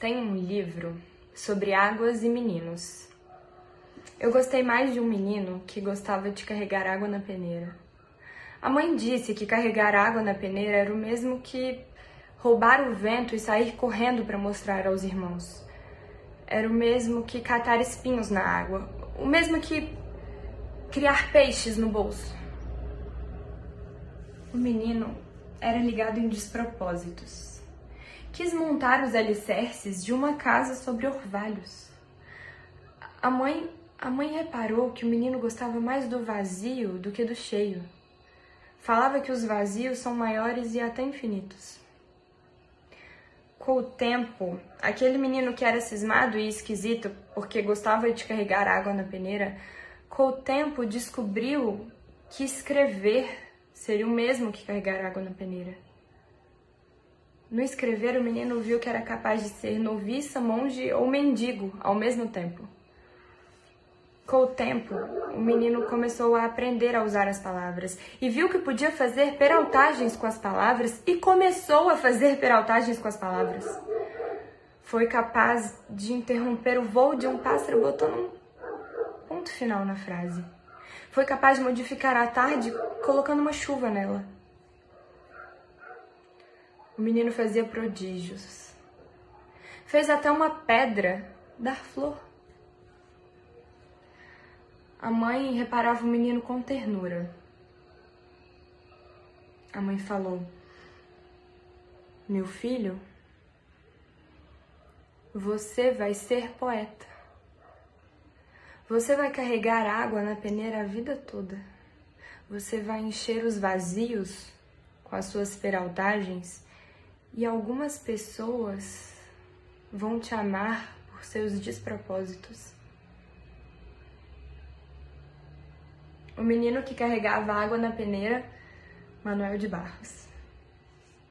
tem um livro sobre águas e meninos. Eu gostei mais de um menino que gostava de carregar água na peneira. A mãe disse que carregar água na peneira era o mesmo que roubar o vento e sair correndo para mostrar aos irmãos. Era o mesmo que catar espinhos na água, o mesmo que criar peixes no bolso. O menino era ligado em despropósitos. Quis montar os alicerces de uma casa sobre orvalhos. A mãe, a mãe reparou que o menino gostava mais do vazio do que do cheio. Falava que os vazios são maiores e até infinitos. Com o tempo, aquele menino que era cismado e esquisito porque gostava de carregar água na peneira, com o tempo descobriu que escrever seria o mesmo que carregar água na peneira. No escrever, o menino viu que era capaz de ser noviça, monge ou mendigo ao mesmo tempo. Com o tempo, o menino começou a aprender a usar as palavras e viu que podia fazer peraltagens com as palavras e começou a fazer peraltagens com as palavras. Foi capaz de interromper o voo de um pássaro botando um ponto final na frase. Foi capaz de modificar a tarde colocando uma chuva nela. O menino fazia prodígios. Fez até uma pedra dar flor. A mãe reparava o menino com ternura. A mãe falou: Meu filho, você vai ser poeta. Você vai carregar água na peneira a vida toda. Você vai encher os vazios com as suas peraltagens e algumas pessoas vão te amar por seus despropósitos. O menino que carregava água na peneira, Manuel de Barros.